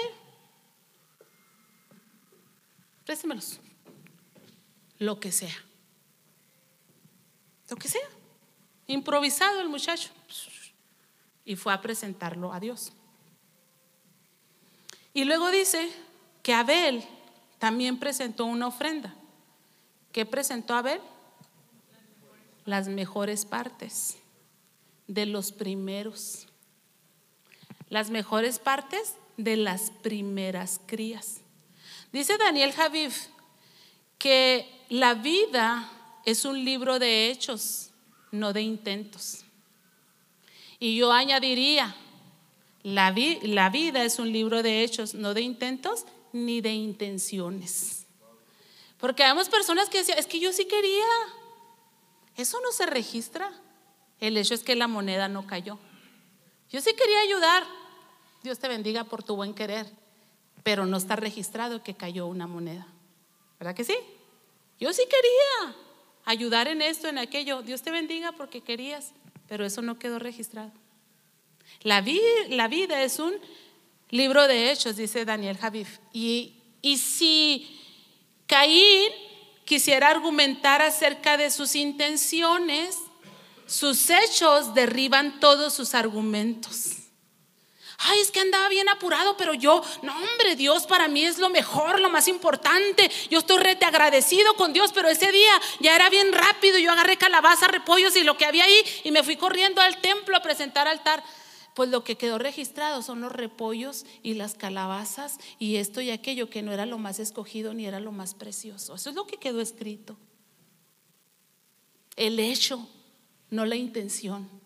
Préstemelos. Lo que sea. Lo que sea. Improvisado el muchacho. Y fue a presentarlo a Dios. Y luego dice que Abel también presentó una ofrenda. ¿Qué presentó Abel? Las mejores partes de los primeros. Las mejores partes de las primeras crías. Dice Daniel Javif que la vida es un libro de hechos, no de intentos. Y yo añadiría, la, vida es un libro de hechos, no de intentos ni de intenciones. Porque hay personas que decían, es que yo sí quería. Eso no se registra. El hecho es que la moneda no cayó. Yo sí quería ayudar. Dios te bendiga por tu buen querer pero no está registrado que cayó una moneda. ¿Verdad que sí? Yo sí quería ayudar en esto, en aquello. Dios te bendiga porque querías, pero eso no quedó registrado. La, vida es un libro de hechos, dice Daniel Javif. Y, y si Caín quisiera argumentar acerca de sus intenciones, sus hechos derriban todos sus argumentos. Ay, es que andaba bien apurado, pero yo, no hombre, Dios para mí es lo mejor, lo más importante. Yo estoy rete agradecido con Dios, pero ese día ya era bien rápido. Yo agarré calabaza, repollos y lo que había ahí y me fui corriendo al templo a presentar altar. Pues lo que quedó registrado son los repollos y las calabazas y esto y aquello que no era lo más escogido ni era lo más precioso. Eso es lo que quedó escrito. El hecho, no la intención.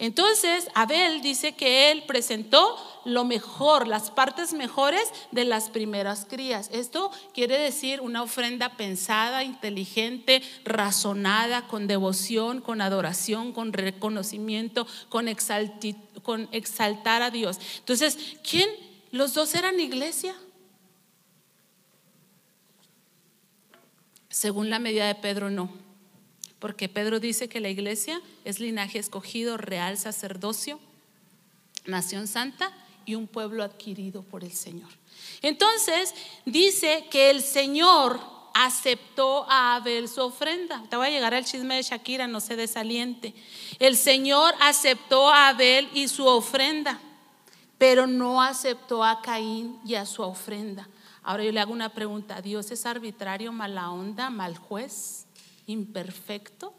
Entonces, Abel dice que él presentó lo mejor, las partes mejores de las primeras crías. Esto quiere decir una ofrenda pensada, inteligente, razonada, con devoción, con adoración, con reconocimiento, con, exaltar a Dios. Entonces, ¿quién? ¿Los dos eran iglesia? Según la medida de Pedro, no. Porque Pedro dice que la iglesia es linaje escogido, real sacerdocio, nación santa y un pueblo adquirido por el Señor. Entonces dice que el Señor aceptó a Abel su ofrenda. Te voy a llegar al chisme de Shakira, no se desaliente. El Señor aceptó a Abel y su ofrenda, pero no aceptó a Caín y a su ofrenda. Ahora yo le hago una pregunta, ¿Dios es arbitrario, mala onda, mal juez? Imperfecto?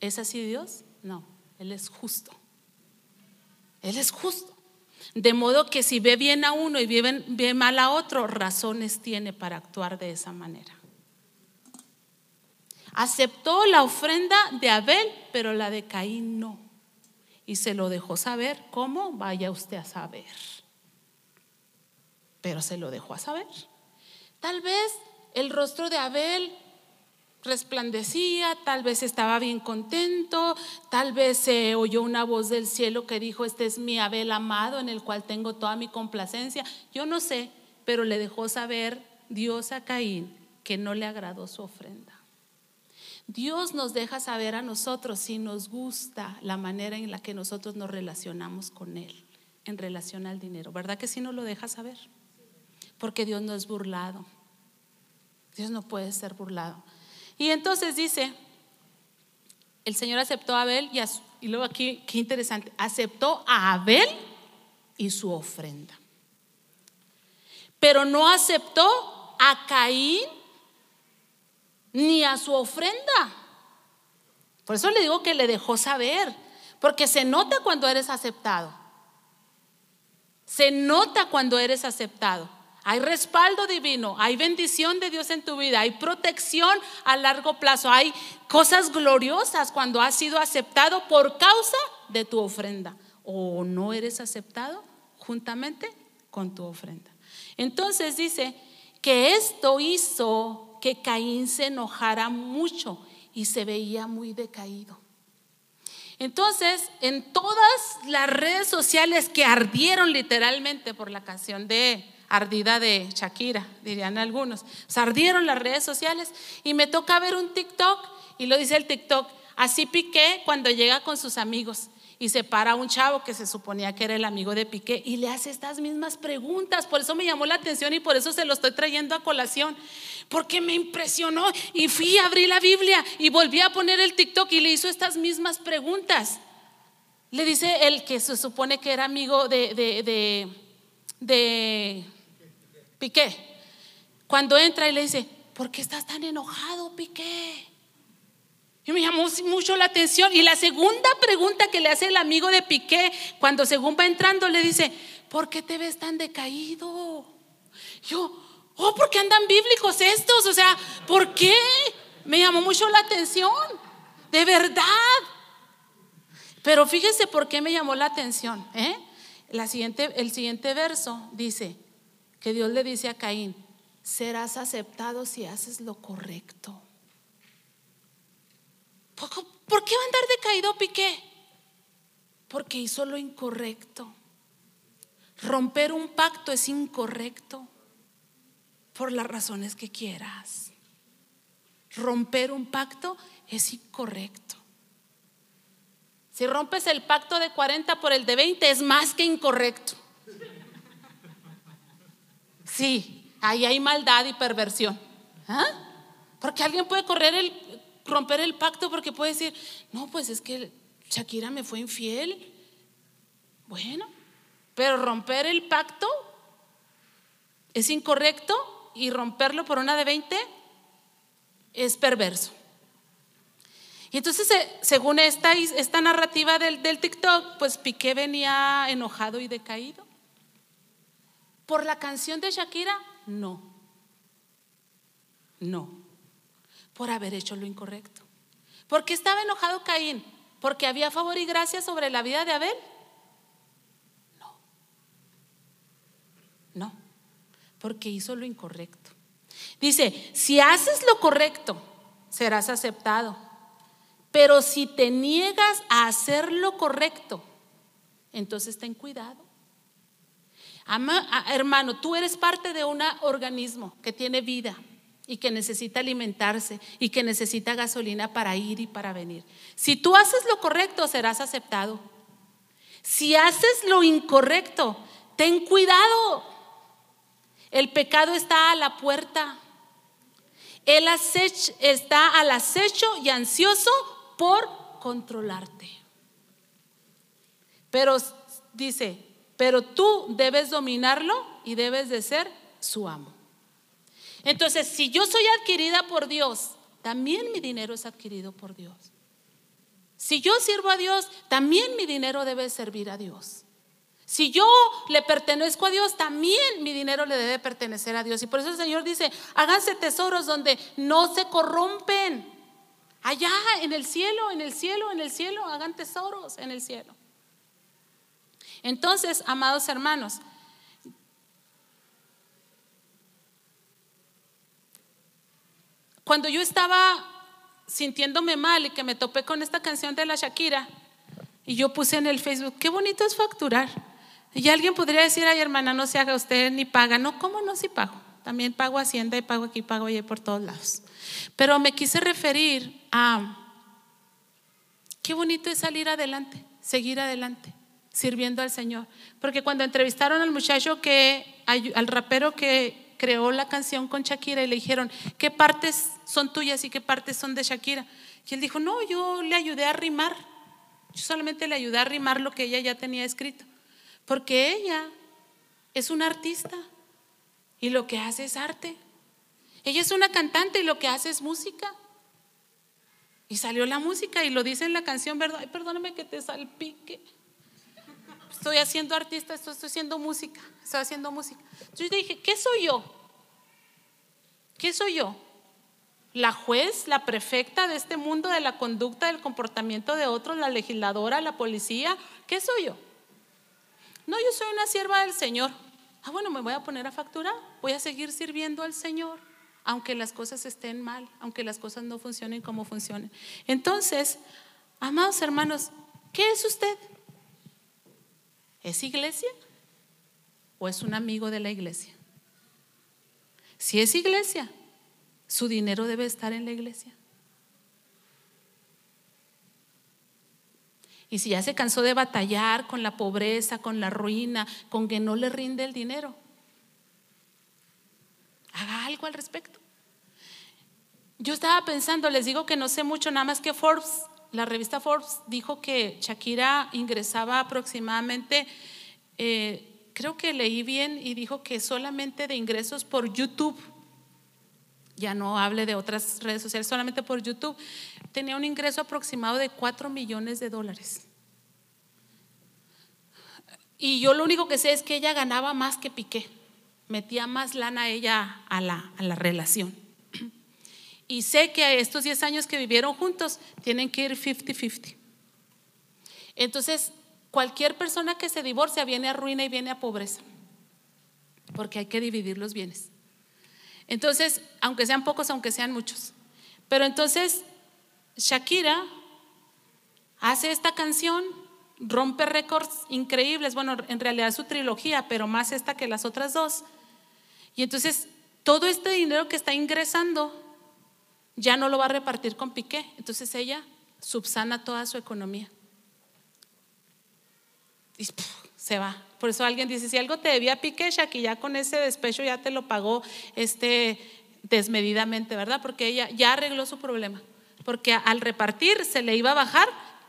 ¿Es así Dios? No, Él es justo. Él es justo. De modo que si ve bien a uno y ve, mal a otro, razones tiene para actuar de esa manera. Aceptó la ofrenda de Abel, pero la de Caín no. Y se lo dejó saber. ¿Cómo? Vaya usted a saber. Pero se lo dejó a saber. Tal vez el rostro de Abel resplandecía, tal vez estaba bien contento, tal vez se oyó una voz del cielo que dijo, este es mi Abel amado en el cual tengo toda mi complacencia. Yo no sé, pero le dejó saber Dios a Caín que no le agradó su ofrenda. Dios nos deja saber a nosotros si nos gusta la manera en la que nosotros nos relacionamos con Él en relación al dinero. ¿Verdad que sí nos lo deja saber? Porque Dios no es burlado. Dios no puede ser burlado. Y entonces dice, el Señor aceptó a Abel y, y luego aquí, qué interesante, aceptó a Abel y su ofrenda. Pero no aceptó a Caín ni a su ofrenda. Por eso le digo que le dejó saber, porque se nota cuando eres aceptado. Se nota cuando eres aceptado. Hay respaldo divino, hay bendición de Dios en tu vida, hay protección a largo plazo, hay cosas gloriosas cuando has sido aceptado por causa de tu ofrenda o no eres aceptado juntamente con tu ofrenda. Entonces dice que esto hizo que Caín se enojara mucho y se veía muy decaído. Entonces, en todas las redes sociales que ardieron literalmente por la canción de ardida de Shakira, dirían algunos, se ardieron las redes sociales y me toca ver un TikTok y lo dice el TikTok, así Piqué cuando llega con sus amigos y se para un chavo que se suponía que era el amigo de Piqué y le hace estas mismas preguntas. Por eso me llamó la atención y por eso se lo estoy trayendo a colación. Porque me impresionó y fui a abrir la Biblia y volví a poner el TikTok y le hizo estas mismas preguntas. Le dice el que se supone que era amigo de, de, de Piqué. Cuando entra y le dice, ¿por qué estás tan enojado, Piqué? Y me llamó mucho la atención. Y la segunda pregunta que le hace el amigo de Piqué, cuando según va entrando, le dice, ¿por qué te ves tan decaído? Yo, oh, porque andan bíblicos estos. O sea, ¿por qué? Me llamó mucho la atención. De verdad. Pero fíjese por qué me llamó la atención. ¿eh? La siguiente, el siguiente verso dice que Dios le dice a Caín, serás aceptado si haces lo correcto. ¿Por qué va a andar decaído Piqué? Porque hizo lo incorrecto. Romper un pacto es incorrecto por las razones que quieras. Romper un pacto es incorrecto. Si rompes el pacto de 40 por el de 20 es más que incorrecto. Sí, ahí hay maldad y perversión. ¿Ah? Porque alguien puede romper el pacto porque puede decir, no, pues es que Shakira me fue infiel. Bueno, pero romper el pacto es incorrecto y romperlo por una de 20 es perverso. Y entonces, eh, según esta, esta narrativa del, del TikTok, pues Piqué venía enojado y decaído. ¿Por la canción de Shakira? No. No por haber hecho lo incorrecto. ¿Por qué estaba enojado Caín? ¿Porque había favor y gracia sobre la vida de Abel? No. No, porque hizo lo incorrecto. Dice, si haces lo correcto, serás aceptado. Pero si te niegas a hacer lo correcto, entonces ten cuidado. Hermano, tú eres parte de un organismo que tiene vida y que necesita alimentarse y que necesita gasolina para ir y para venir. Si tú haces lo correcto, serás aceptado. Si haces lo incorrecto, ten cuidado. El pecado está a la puerta. El está al acecho y ansioso por controlarte. Pero dice, pero tú debes dominarlo y debes de ser su amo. Entonces, si yo soy adquirida por Dios, también mi dinero es adquirido por Dios. Si yo sirvo a Dios, también mi dinero debe servir a Dios. Si yo le pertenezco a Dios, también mi dinero le debe pertenecer a Dios. Y por eso el Señor dice, háganse tesoros donde no se corrompen. Allá en el cielo, en el cielo, en el cielo, hagan tesoros en el cielo. Entonces, amados hermanos, Cuando yo estaba sintiéndome mal y que me topé con esta canción de la Shakira, y yo puse en el Facebook, qué bonito es facturar. Y alguien podría decir, ay hermana, no se haga usted ni paga. No, ¿cómo no? Si pago. También pago Hacienda y pago aquí, pago allá por todos lados. Pero me quise referir a qué bonito es salir adelante, seguir adelante, sirviendo al Señor. Porque cuando entrevistaron al muchacho que, al rapero que creó la canción con Shakira y le dijeron, ¿qué partes son tuyas y qué partes son de Shakira? Y él dijo, no, yo le ayudé a rimar. Yo solamente le ayudé a rimar lo que ella ya tenía escrito. Porque ella es una artista y lo que hace es arte. Ella es una cantante y lo que hace es música. Y salió la música y lo dice en la canción, ¿verdad? Ay, perdóname que te salpique. Estoy haciendo artista, estoy, haciendo música, estoy haciendo música. Yo dije, ¿qué soy yo? ¿Qué soy yo? la juez, la prefecta de este mundo de la conducta, del comportamiento de otros, la legisladora, la policía. ¿Qué soy yo? No, yo soy una sierva del Señor. Ah, bueno, me voy a poner a facturar. Voy a seguir sirviendo al Señor, aunque las cosas estén mal, aunque las cosas no funcionen como funcionen. Entonces, amados hermanos, ¿qué es usted? ¿Es iglesia o es un amigo de la iglesia? Si es iglesia, su dinero debe estar en la iglesia. Y si ya se cansó de batallar con la pobreza, con la ruina, con que no le rinde el dinero, haga algo al respecto. Yo estaba pensando, les digo que no sé mucho, nada más que Forbes, la revista Forbes dijo que Shakira ingresaba aproximadamente, eh, creo que leí bien y dijo que solamente de ingresos por YouTube ya no hable de otras redes sociales, solamente por YouTube, tenía un ingreso aproximado de 4 millones de dólares. Y yo lo único que sé es que ella ganaba más que Piqué, metía más lana ella a la, a la relación. Y sé que estos 10 años que vivieron juntos tienen que ir 50-50. Entonces, cualquier persona que se divorcia viene a ruina y viene a pobreza, porque hay que dividir los bienes. Entonces, aunque sean pocos, aunque sean muchos. Pero entonces, Shakira hace esta canción, rompe récords increíbles, bueno, en realidad su trilogía, pero más esta que las otras dos. Y entonces, todo este dinero que está ingresando ya no lo va a repartir con Piqué. Entonces ella subsana toda su economía. Y se va. Por eso alguien dice, si algo te debía Piqué, que ya con ese despecho ya te lo pagó este, desmedidamente, ¿verdad? Porque ella ya arregló su problema. Porque al repartir se le iba a bajar,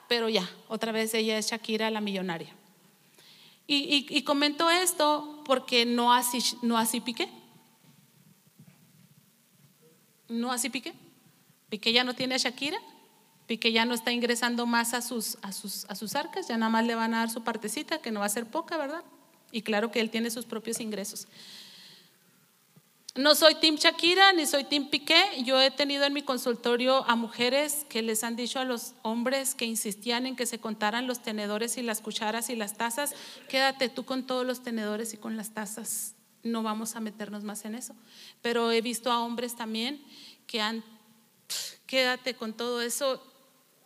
pero ya, otra vez ella es Shakira la millonaria. Y, comento esto porque no así, no así Piqué. No así Piqué. Piqué ya no tiene a Shakira, que ya no está ingresando más a sus, a, sus, a sus arcas, ya nada más le van a dar su partecita, que no va a ser poca, ¿verdad? Y claro que él tiene sus propios ingresos. No soy Team Shakira ni soy Team Piqué. Yo he tenido en mi consultorio a mujeres que les han dicho a los hombres que insistían en que se contaran los tenedores y las cucharas y las tazas, quédate tú con todos los tenedores y con las tazas. No vamos a meternos más en eso. Pero he visto a hombres también que han, quédate con todo eso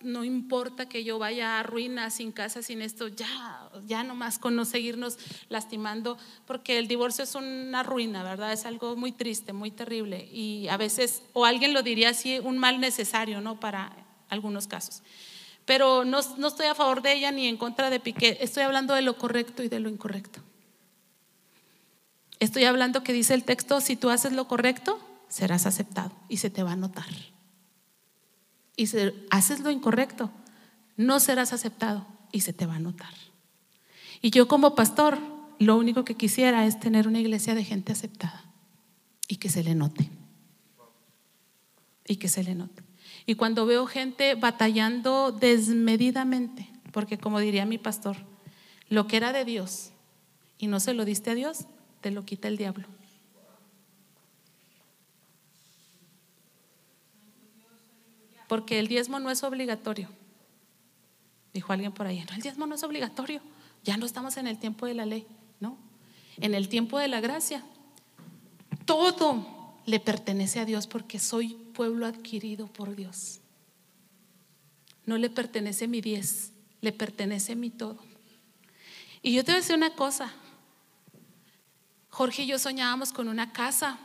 no importa que yo vaya a ruina, sin casa, sin esto, ya, ya nomás con no seguirnos lastimando, porque el divorcio es una ruina, ¿verdad? Es algo muy triste, muy terrible. Y a veces, o alguien lo diría así, un mal necesario, ¿no? Para algunos casos. Pero no, no estoy a favor de ella ni en contra de Piqué, estoy hablando de lo correcto y de lo incorrecto. Estoy hablando que dice el texto, si tú haces lo correcto, serás aceptado y se te va a notar y haces lo incorrecto, no serás aceptado y se te va a notar. Y yo como pastor, lo único que quisiera es tener una iglesia de gente aceptada y que se le note. Y que se le note. Y cuando veo gente batallando desmedidamente, porque como diría mi pastor, lo que era de Dios y no se lo diste a Dios, te lo quita el diablo. Porque el diezmo no es obligatorio. Dijo alguien por ahí, no, el diezmo no es obligatorio, ya no estamos en el tiempo de la ley, ¿no? En el tiempo de la gracia, todo le pertenece a Dios porque soy pueblo adquirido por Dios. No le pertenece mi diez, le pertenece mi todo. Y yo te voy a decir una cosa, Jorge y yo soñábamos con una casa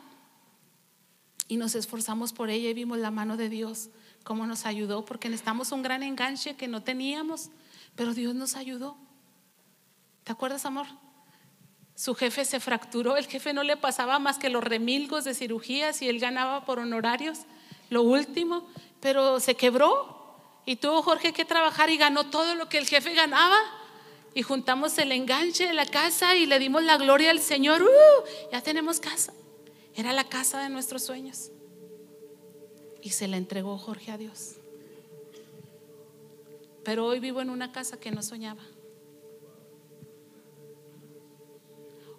y nos esforzamos por ella y vimos la mano de Dios cómo nos ayudó, porque necesitamos un gran enganche que no teníamos, pero Dios nos ayudó. ¿Te acuerdas, amor? Su jefe se fracturó, el jefe no le pasaba más que los remilgos de cirugías y él ganaba por honorarios, lo último, pero se quebró y tuvo Jorge que trabajar y ganó todo lo que el jefe ganaba. Y juntamos el enganche de la casa y le dimos la gloria al Señor. ¡Uh! ya tenemos casa. Era la casa de nuestros sueños. Y se la entregó Jorge a Dios. Pero hoy vivo en una casa que no soñaba.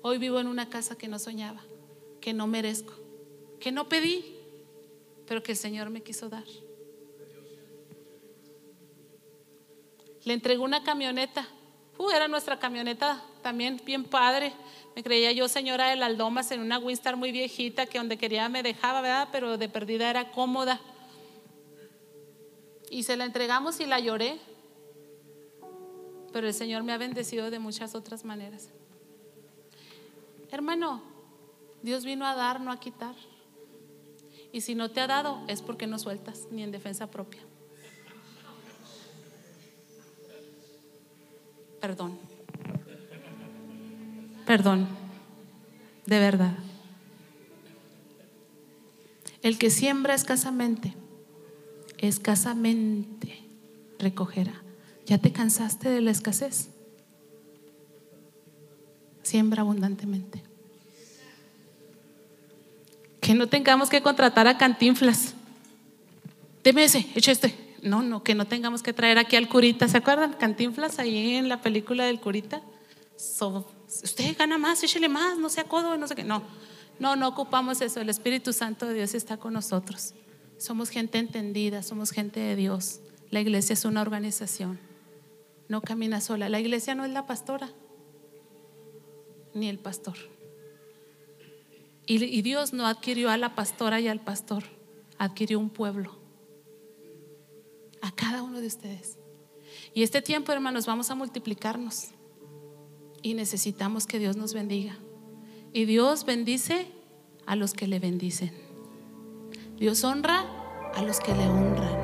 Hoy vivo en una casa que no soñaba, que no merezco, que no pedí, pero que el Señor me quiso dar. Le entregó una camioneta. Uh, era nuestra camioneta también bien padre. Me creía yo señora de las lomas en una Winstar muy viejita que donde quería me dejaba, ¿verdad? Pero de perdida era cómoda. Y se la entregamos y la lloré. Pero el Señor me ha bendecido de muchas otras maneras. Hermano, Dios vino a dar, no a quitar. Y si no te ha dado, es porque no sueltas, ni en defensa propia. Perdón. Perdón. De verdad. El que siembra escasamente, escasamente recogerá. ¿Ya te cansaste de la escasez? Siembra abundantemente. Que no tengamos que contratar a cantinflas. Deme ese, echa este. No, no, que no tengamos que traer aquí al curita. ¿Se acuerdan? Cantinflas ahí en la película del curita. usted gana más, échele más, no sea codo, no sé qué. No, no, no ocupamos eso. El Espíritu Santo de Dios está con nosotros. Somos gente entendida, somos gente de Dios. La iglesia es una organización. No camina sola. La iglesia no es la pastora, ni el pastor. y Dios no adquirió a la pastora y al pastor, adquirió un pueblo a cada uno de ustedes. Y este tiempo, hermanos, vamos a multiplicarnos. Y necesitamos que Dios nos bendiga. Y Dios bendice a los que le bendicen. Dios honra a los que le honran.